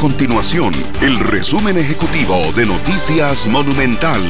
Continuación, el resumen ejecutivo de Noticias Monumental.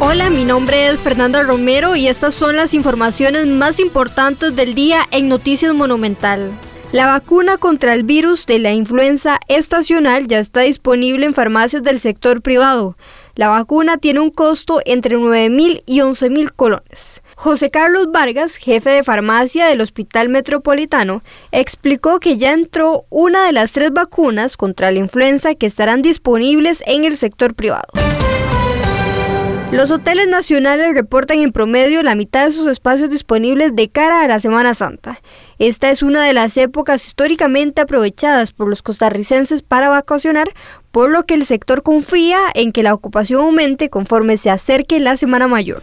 Hola, mi nombre es Fernanda Romero y estas son las informaciones más importantes del día en Noticias Monumental. La vacuna contra el virus de la influenza estacional ya está disponible en farmacias del sector privado. La vacuna tiene un costo entre 9 mil y 11 mil colones. José Carlos Vargas, jefe de farmacia del Hospital Metropolitano, explicó que ya entró una de las tres vacunas contra la influenza que estarán disponibles en el sector privado. Los hoteles nacionales reportan en promedio la mitad de sus espacios disponibles de cara a la Semana Santa. Esta es una de las épocas históricamente aprovechadas por los costarricenses para vacacionar, por lo que el sector confía en que la ocupación aumente conforme se acerque la Semana Mayor.